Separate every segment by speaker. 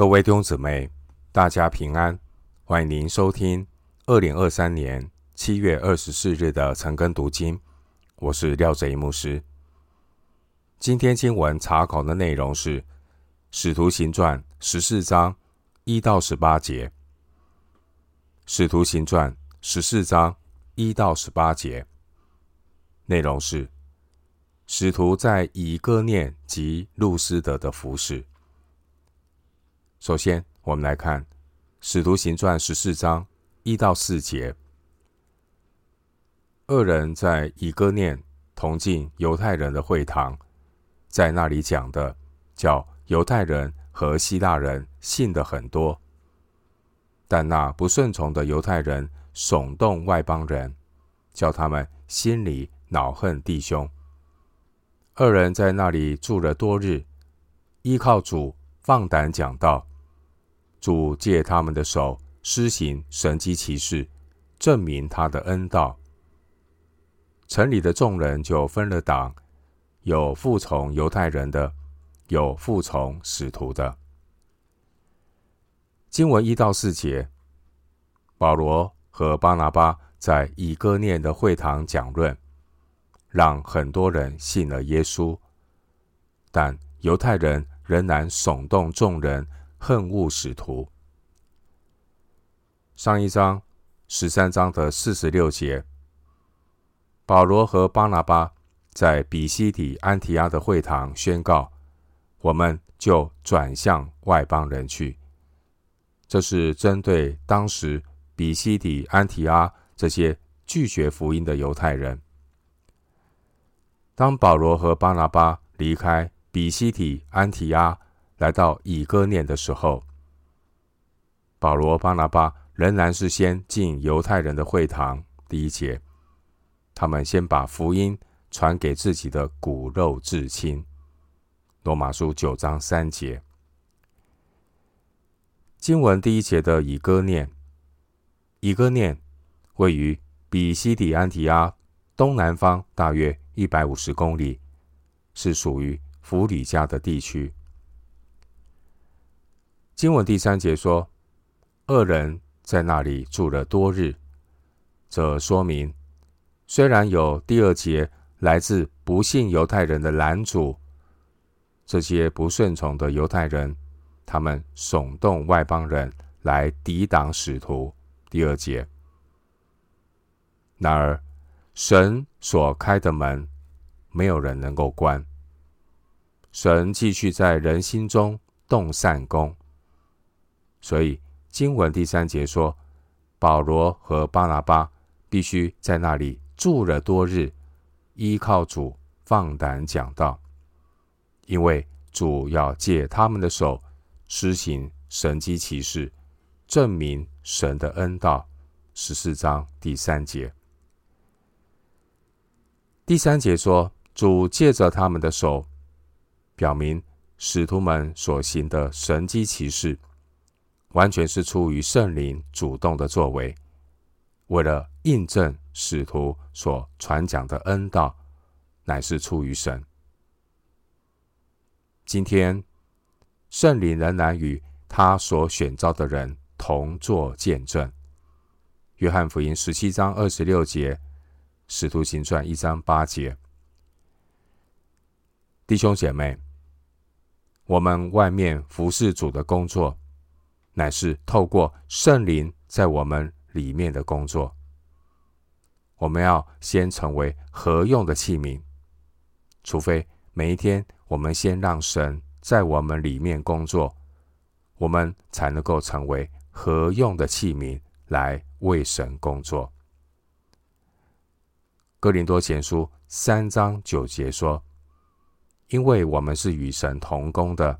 Speaker 1: 各位弟兄姊妹，大家平安！欢迎您收听二零二三年七月二十四日的晨更读经。我是廖哲一牧师。今天经文查考的内容是《使徒行传》十四章一到十八节，《使徒行传》十四章一到十八节内容是使徒在以哥念及路斯德的服饰。首先，我们来看《使徒行传》十四章一到四节。二人在以哥念同进犹太人的会堂，在那里讲的，叫犹太人和希腊人信的很多。但那不顺从的犹太人耸动外邦人，叫他们心里恼恨弟兄。二人在那里住了多日，依靠主放胆讲道。主借他们的手施行神迹奇事，证明他的恩道。城里的众人就分了党，有服从犹太人的，有服从使徒的。经文一到四节，保罗和巴拿巴在以哥念的会堂讲论，让很多人信了耶稣，但犹太人仍然耸动众人。恨恶使徒。上一章十三章的四十六节，保罗和巴拿巴在比西底安提阿的会堂宣告：“我们就转向外邦人去。”这是针对当时比西底安提阿这些拒绝福音的犹太人。当保罗和巴拿巴离开比西底安提阿，来到以哥念的时候，保罗、巴拿巴仍然是先进犹太人的会堂。第一节，他们先把福音传给自己的骨肉至亲。罗马书九章三节，经文第一节的以哥念，以哥念位于比西底安提阿东南方大约一百五十公里，是属于弗里加的地区。经文第三节说，二人在那里住了多日。这说明，虽然有第二节来自不信犹太人的拦阻，这些不顺从的犹太人，他们耸动外邦人来抵挡使徒。第二节，然而神所开的门，没有人能够关。神继续在人心中动善工。所以经文第三节说，保罗和巴拿巴必须在那里住了多日，依靠主放胆讲道，因为主要借他们的手施行神迹奇事，证明神的恩道。十四章第三节，第三节说，主借着他们的手，表明使徒们所行的神迹奇事。完全是出于圣灵主动的作为，为了印证使徒所传讲的恩道，乃是出于神。今天，圣灵仍然与他所选召的人同作见证。约翰福音十七章二十六节，使徒行传一章八节，弟兄姐妹，我们外面服侍主的工作。乃是透过圣灵在我们里面的工作，我们要先成为合用的器皿，除非每一天我们先让神在我们里面工作，我们才能够成为合用的器皿来为神工作。哥林多前书三章九节说：“因为我们是与神同工的。”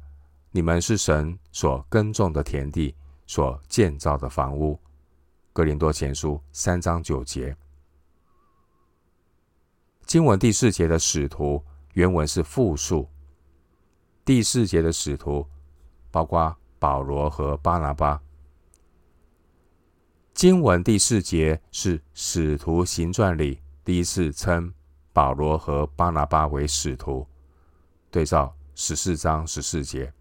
Speaker 1: 你们是神所耕种的田地，所建造的房屋。哥林多前书三章九节。经文第四节的使徒原文是复数。第四节的使徒包括保罗和巴拿巴。经文第四节是使徒行传里第一次称保罗和巴拿巴为使徒。对照十四章十四节。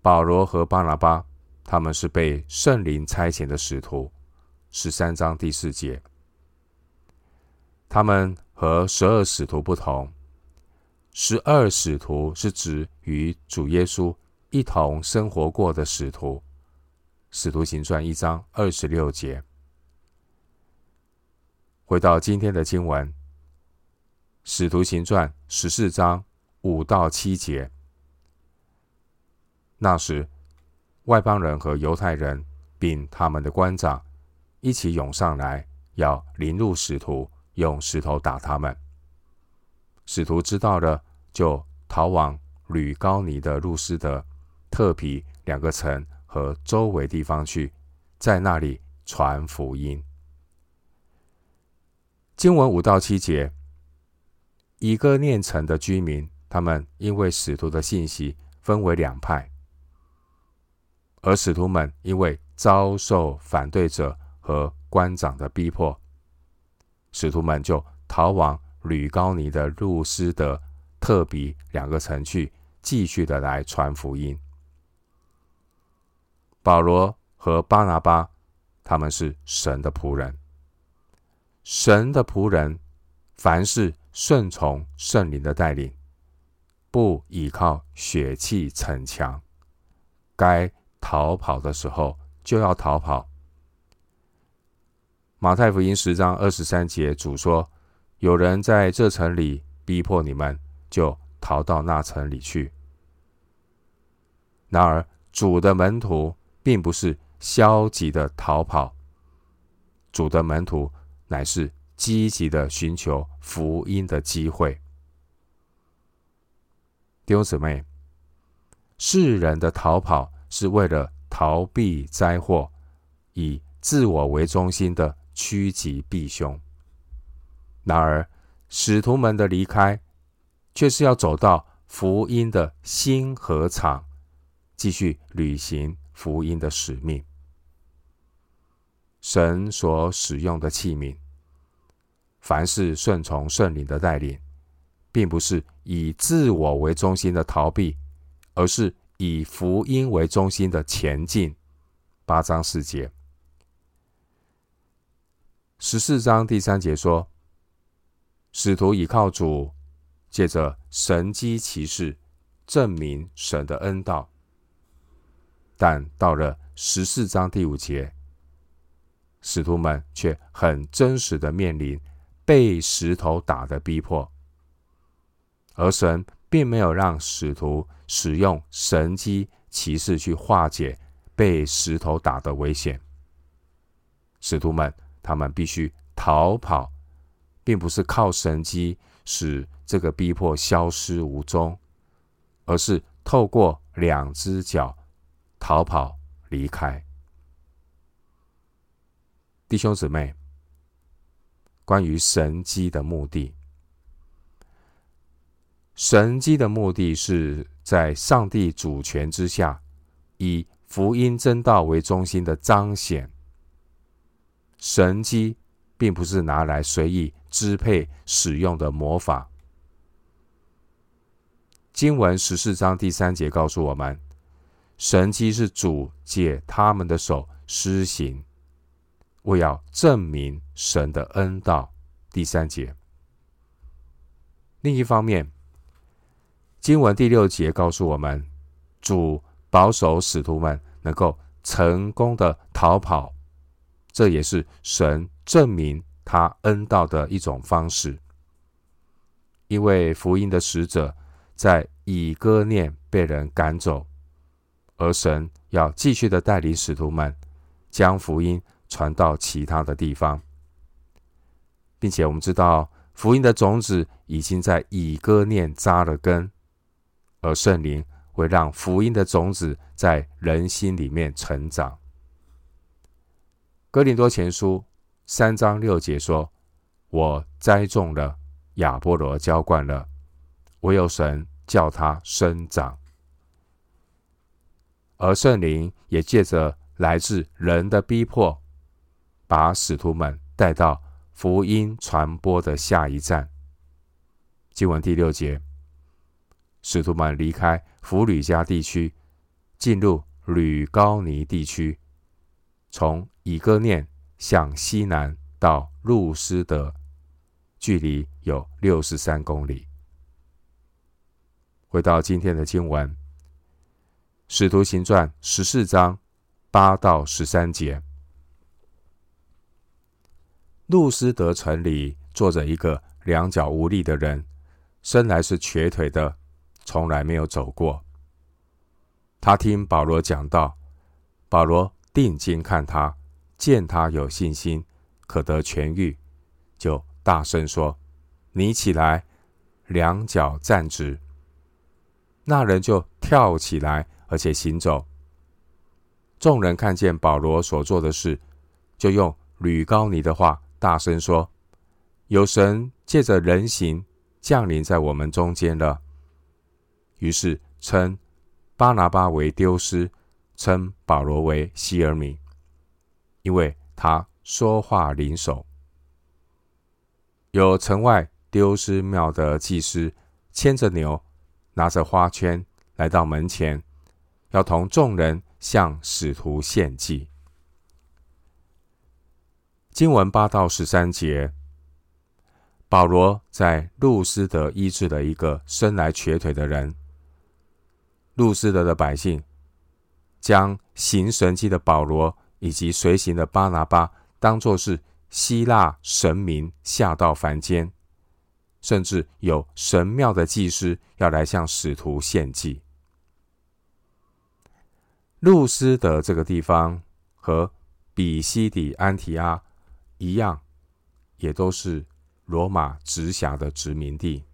Speaker 1: 保罗和巴拿巴，他们是被圣灵差遣的使徒。十三章第四节，他们和十二使徒不同。十二使徒是指与主耶稣一同生活过的使徒。使徒行传一章二十六节。回到今天的经文，使徒行传十四章五到七节。那时，外邦人和犹太人，并他们的官长。一起涌上来，要凌辱使徒，用石头打他们。使徒知道了，就逃往吕高尼的路斯德、特皮两个城和周围地方去，在那里传福音。经文五到七节，以哥念城的居民，他们因为使徒的信息分为两派，而使徒们因为遭受反对者。和官长的逼迫，使徒们就逃往吕高尼的路斯德、特比两个城去，继续的来传福音。保罗和巴拿巴，他们是神的仆人，神的仆人，凡事顺从圣灵的带领，不依靠血气逞强，该逃跑的时候就要逃跑。马太福音十章二十三节，主说：“有人在这城里逼迫你们，就逃到那城里去。”然而，主的门徒并不是消极的逃跑，主的门徒乃是积极的寻求福音的机会。弟兄姊妹，世人的逃跑是为了逃避灾祸，以自我为中心的。趋吉避凶。然而，使徒们的离开，却是要走到福音的新禾场，继续履行福音的使命。神所使用的器皿，凡是顺从圣灵的带领，并不是以自我为中心的逃避，而是以福音为中心的前进。八章四节。十四章第三节说：“使徒倚靠主，借着神迹奇事证明神的恩道。”但到了十四章第五节，使徒们却很真实的面临被石头打的逼迫，而神并没有让使徒使用神机骑士去化解被石头打的危险。使徒们。他们必须逃跑，并不是靠神机使这个逼迫消失无踪，而是透过两只脚逃跑离开。弟兄姊妹，关于神机的目的，神迹的目的是在上帝主权之下，以福音真道为中心的彰显。神迹并不是拿来随意支配使用的魔法。经文十四章第三节告诉我们，神迹是主借他们的手施行，为要证明神的恩道。第三节。另一方面，经文第六节告诉我们，主保守使徒们能够成功的逃跑。这也是神证明他恩道的一种方式，因为福音的使者在以哥念被人赶走，而神要继续的带领使徒们将福音传到其他的地方，并且我们知道福音的种子已经在以哥念扎了根，而圣灵会让福音的种子在人心里面成长。哥林多前书三章六节说：“我栽种了，亚波罗浇灌了，唯有神叫他生长。”而圣灵也借着来自人的逼迫，把使徒们带到福音传播的下一站。经文第六节，使徒们离开弗吕加地区，进入吕高尼地区，从以哥念向西南到路斯德，距离有六十三公里。回到今天的经文，《使徒行传》十四章八到十三节，路斯德城里坐着一个两脚无力的人，生来是瘸腿的，从来没有走过。他听保罗讲道，保罗定睛看他，见他有信心，可得痊愈，就大声说：“你起来，两脚站直。”那人就跳起来，而且行走。众人看见保罗所做的事，就用吕高尼的话大声说：“有神借着人形降临在我们中间了。”于是称。巴拿巴为丢斯，称保罗为希耳米，因为他说话灵手。有城外丢斯庙的祭司牵着牛，拿着花圈来到门前，要同众人向使徒献祭。经文八到十三节，保罗在路斯德医治了一个生来瘸腿的人。路斯德的百姓将行神迹的保罗以及随行的巴拿巴当作是希腊神明下到凡间，甚至有神庙的祭司要来向使徒献祭。路斯德这个地方和比西底安提阿一样，也都是罗马直辖的殖民地，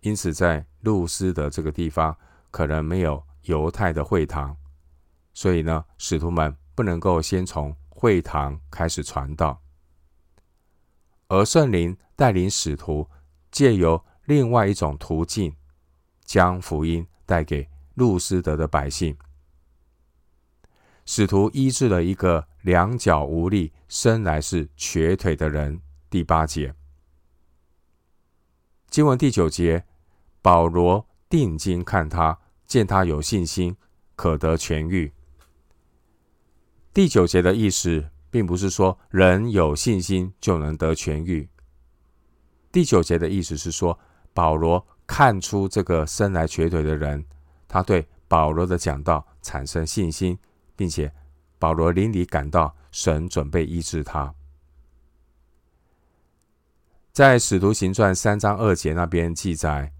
Speaker 1: 因此在路斯德这个地方。可能没有犹太的会堂，所以呢，使徒们不能够先从会堂开始传道，而圣灵带领使徒借由另外一种途径，将福音带给路斯德的百姓。使徒医治了一个两脚无力、生来是瘸腿的人。第八节，经文第九节，保罗定睛看他。见他有信心，可得痊愈。第九节的意思，并不是说人有信心就能得痊愈。第九节的意思是说，保罗看出这个生来瘸腿的人，他对保罗的讲道产生信心，并且保罗灵里感到神准备医治他。在使徒行传三章二节那边记载。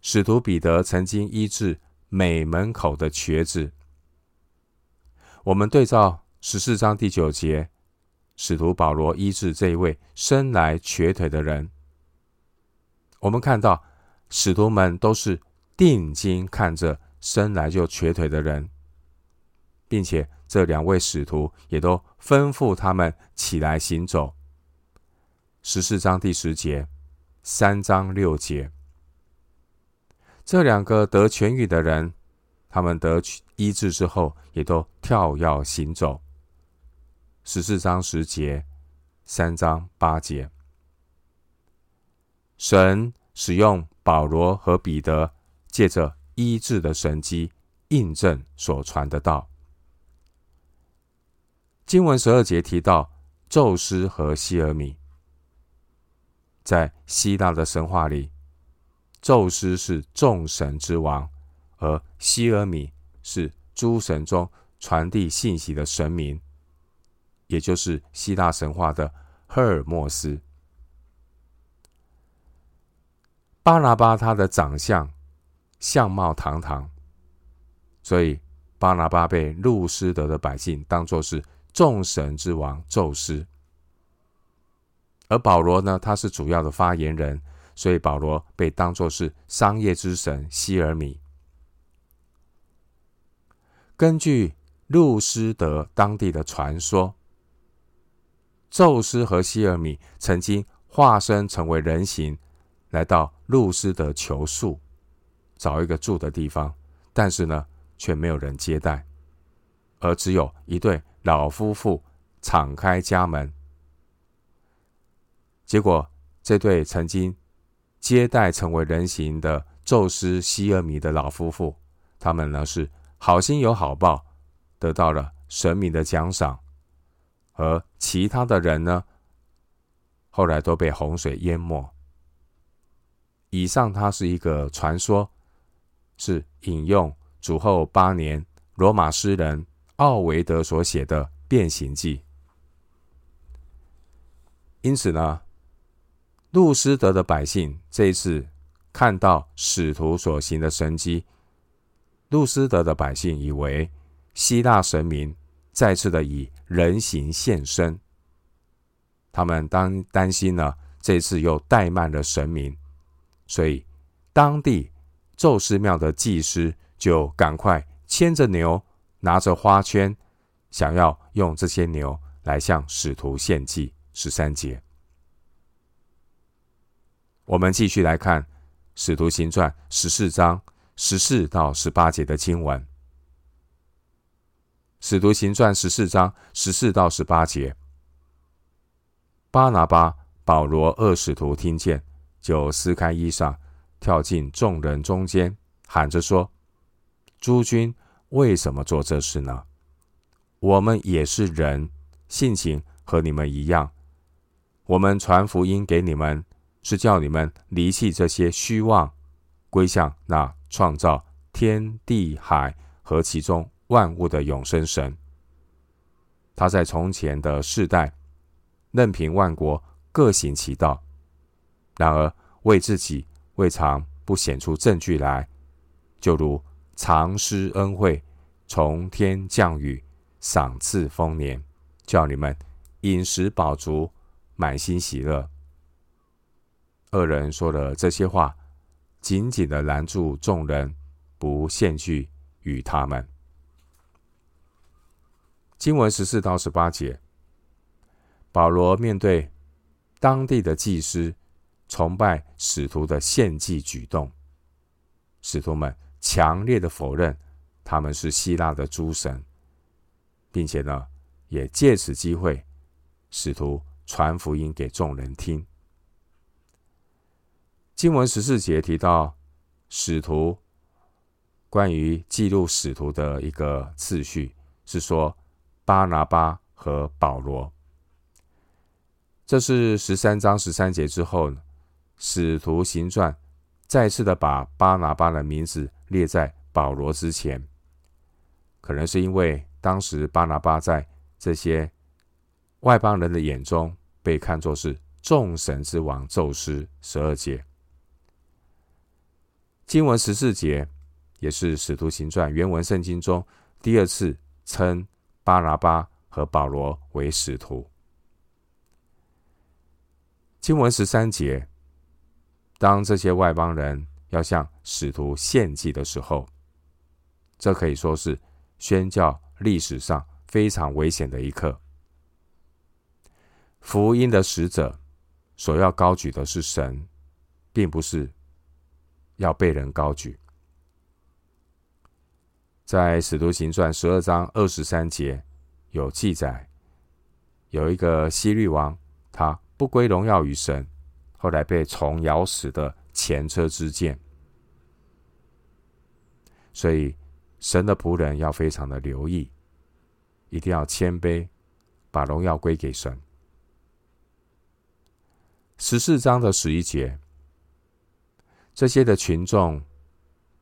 Speaker 1: 使徒彼得曾经医治美门口的瘸子。我们对照十四章第九节，使徒保罗医治这一位生来瘸腿的人。我们看到使徒们都是定睛看着生来就瘸腿的人，并且这两位使徒也都吩咐他们起来行走。十四章第十节，三章六节。这两个得痊愈的人，他们得医治之后，也都跳跃行走。十四章十节，三章八节，神使用保罗和彼得，借着医治的神迹，印证所传的道。经文十二节提到宙斯和西尔米，在希腊的神话里。宙斯是众神之王，而希尔米是诸神中传递信息的神明，也就是希腊神话的赫尔墨斯。巴拿巴他的长相相貌堂堂，所以巴拿巴被路斯德的百姓当作是众神之王宙斯，而保罗呢，他是主要的发言人。所以保罗被当作是商业之神希尔米。根据路斯德当地的传说，宙斯和希尔米曾经化身成为人形，来到路斯德求宿，找一个住的地方，但是呢，却没有人接待，而只有一对老夫妇敞开家门。结果，这对曾经接待成为人形的宙斯西尔米的老夫妇，他们呢是好心有好报，得到了神明的奖赏，而其他的人呢，后来都被洪水淹没。以上它是一个传说，是引用主后八年罗马诗人奥维德所写的《变形记》。因此呢，路斯德的百姓这一次看到使徒所行的神迹，路斯德的百姓以为希腊神明再次的以人形现身，他们当担心呢，这次又怠慢了神明。所以，当地宙斯庙的祭司就赶快牵着牛，拿着花圈，想要用这些牛来向使徒献祭。十三节，我们继续来看《使徒行传》十四章十四到十八节的经文。《使徒行传》十四章十四到十八节，巴拿巴、保罗二使徒听见。就撕开衣裳，跳进众人中间，喊着说：“诸君为什么做这事呢？我们也是人，性情和你们一样。我们传福音给你们，是叫你们离弃这些虚妄，归向那创造天地海和其中万物的永生神。他在从前的世代，任凭万国各行其道。”然而，为自己未尝不显出证据来，就如常施恩惠，从天降雨，赏赐丰年，叫你们饮食饱足，满心喜乐。二人说了这些话，紧紧的拦住众人，不献祭与他们。经文十四到十八节，保罗面对当地的祭司。崇拜使徒的献祭举动，使徒们强烈的否认他们是希腊的诸神，并且呢，也借此机会，使徒传福音给众人听。经文十四节提到使徒关于记录使徒的一个次序，是说巴拿巴和保罗。这是十三章十三节之后。使徒行传再次的把巴拿巴的名字列在保罗之前，可能是因为当时巴拿巴在这些外邦人的眼中被看作是众神之王宙斯。十二节经文十四节也是使徒行传原文圣经中第二次称巴拿巴和保罗为使徒。经文十三节。当这些外邦人要向使徒献祭的时候，这可以说是宣教历史上非常危险的一刻。福音的使者所要高举的是神，并不是要被人高举。在使徒行传十二章二十三节有记载，有一个希律王，他不归荣耀于神。后来被虫咬死的前车之鉴，所以神的仆人要非常的留意，一定要谦卑，把荣耀归给神。十四章的十一节，这些的群众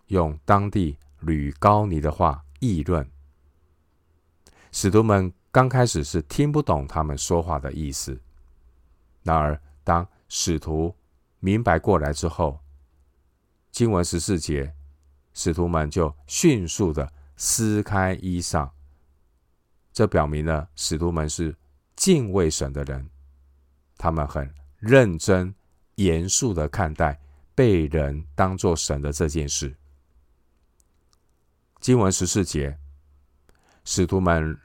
Speaker 1: 用当地吕高尼的话议论，使徒们刚开始是听不懂他们说话的意思，然而当使徒明白过来之后，经文十四节，使徒们就迅速的撕开衣裳。这表明了使徒们是敬畏神的人，他们很认真、严肃的看待被人当作神的这件事。经文十四节，使徒们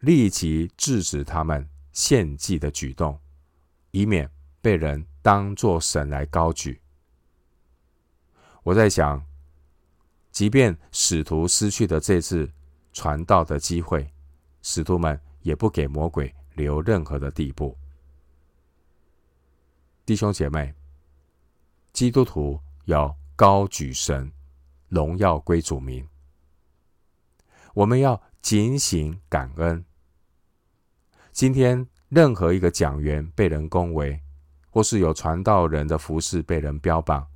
Speaker 1: 立即制止他们献祭的举动，以免。被人当作神来高举，我在想，即便使徒失去了这次传道的机会，使徒们也不给魔鬼留任何的地步。弟兄姐妹，基督徒要高举神，荣耀归主名，我们要警醒感恩。今天任何一个讲员被人恭维，或是有传道人的服饰被人标榜，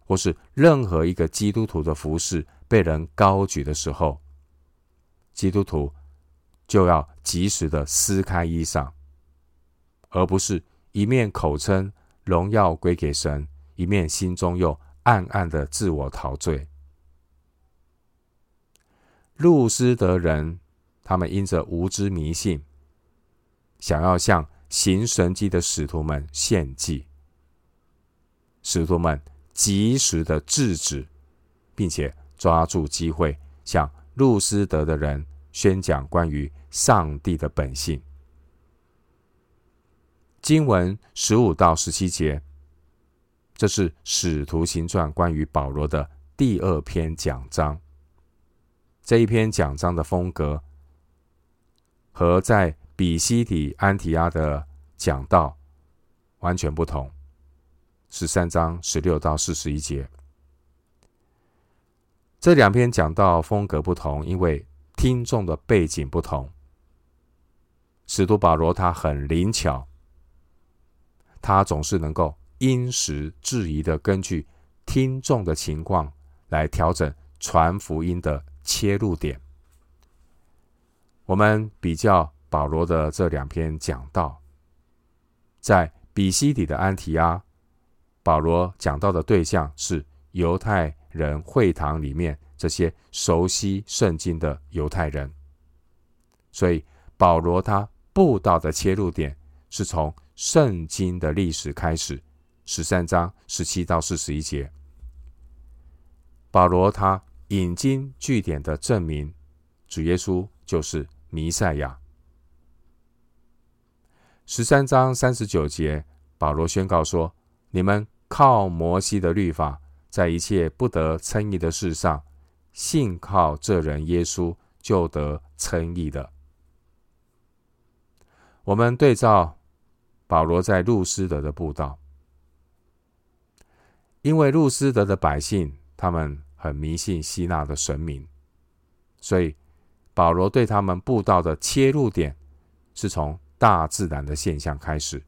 Speaker 1: 或是任何一个基督徒的服饰被人高举的时候，基督徒就要及时的撕开衣裳，而不是一面口称荣耀归给神，一面心中又暗暗的自我陶醉。路斯德人，他们因着无知迷信，想要向行神迹的使徒们献祭，使徒们及时的制止，并且抓住机会向路斯德的人宣讲关于上帝的本性。经文十五到十七节，这是《使徒行传》关于保罗的第二篇讲章。这一篇讲章的风格和在比西底安提阿的讲道完全不同。十三章十六到四十一节，这两篇讲道风格不同，因为听众的背景不同。使徒保罗他很灵巧，他总是能够因时制宜的根据听众的情况来调整传福音的切入点，我们比较保罗的这两篇讲道，在比西底的安提阿，保罗讲到的对象是犹太人会堂里面这些熟悉圣经的犹太人，所以保罗他布道的切入点是从圣经的历史开始，十三章十七到四十一节，保罗他。引经据典的证明，主耶稣就是弥赛亚。十三章三十九节，保罗宣告说：“你们靠摩西的律法，在一切不得称义的事上，信靠这人耶稣，就得称义的。”我们对照保罗在路斯德的布道，因为路斯德的百姓，他们。很迷信希腊的神明，所以保罗对他们布道的切入点是从大自然的现象开始。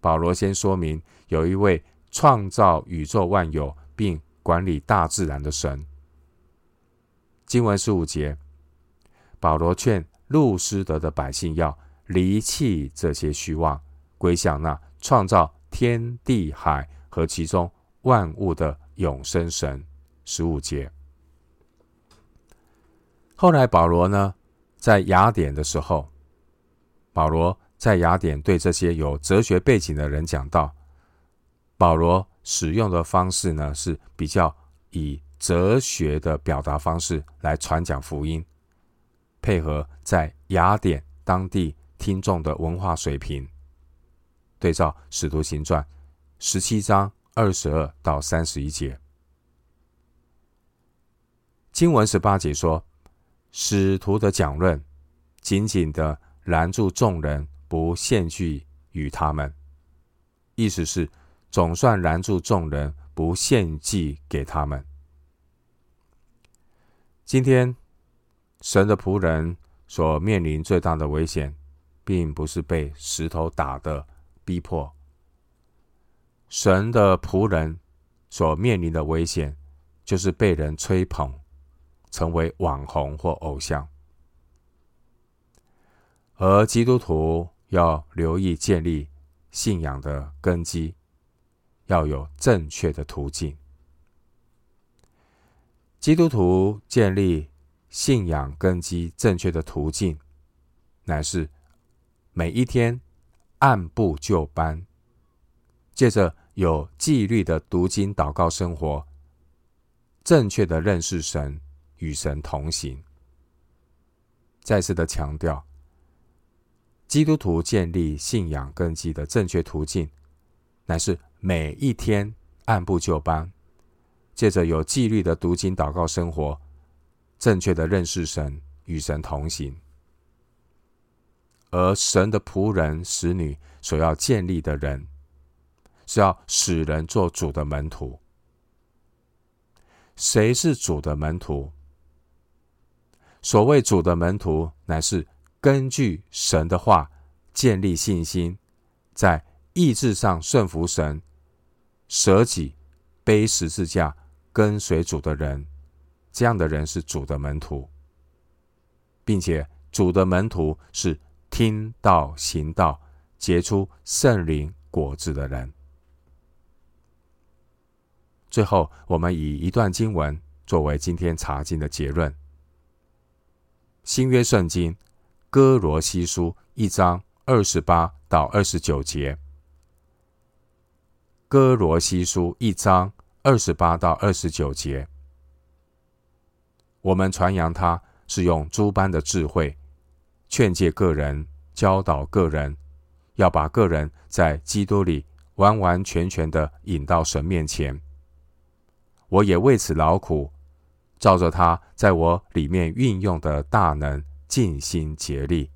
Speaker 1: 保罗先说明有一位创造宇宙万有并管理大自然的神。经文十五节，保罗劝路斯德的百姓要离弃这些虚妄，归向那创造天地海和其中万物的。永生神十五节。后来保罗呢，在雅典的时候，保罗在雅典对这些有哲学背景的人讲道。保罗使用的方式呢，是比较以哲学的表达方式来传讲福音，配合在雅典当地听众的文化水平，对照《使徒行传》十七章。二十二到三十一节，经文十八节说，使徒的讲论紧紧的拦住众人，不献祭与他们。意思是，总算拦住众人，不献祭给他们。今天，神的仆人所面临最大的危险，并不是被石头打的逼迫。神的仆人所面临的危险，就是被人吹捧，成为网红或偶像。而基督徒要留意建立信仰的根基，要有正确的途径。基督徒建立信仰根基正确的途径，乃是每一天按部就班。借着有纪律的读经、祷告生活，正确的认识神，与神同行。再次的强调，基督徒建立信仰根基的正确途径，乃是每一天按部就班，借着有纪律的读经、祷告生活，正确的认识神，与神同行。而神的仆人、使女所要建立的人，是要使人做主的门徒。谁是主的门徒？所谓主的门徒，乃是根据神的话建立信心，在意志上顺服神，舍己背十字架跟随主的人。这样的人是主的门徒，并且主的门徒是听道行道、结出圣灵果子的人。最后，我们以一段经文作为今天查经的结论。新约圣经歌罗西书一章二十八到二十九节，歌罗西书一章二十八到二十九节，我们传扬他是用诸般的智慧，劝诫个人，教导个人，要把个人在基督里完完全全的引到神面前。我也为此劳苦。照着他在我里面运用的大能，尽心竭力。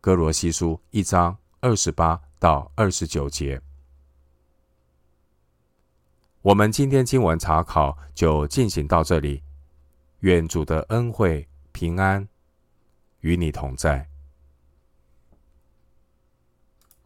Speaker 1: 哥罗西书一章二十八到二十九节。我们今天经文查考就进行到这里。愿主的恩惠平安与你同在。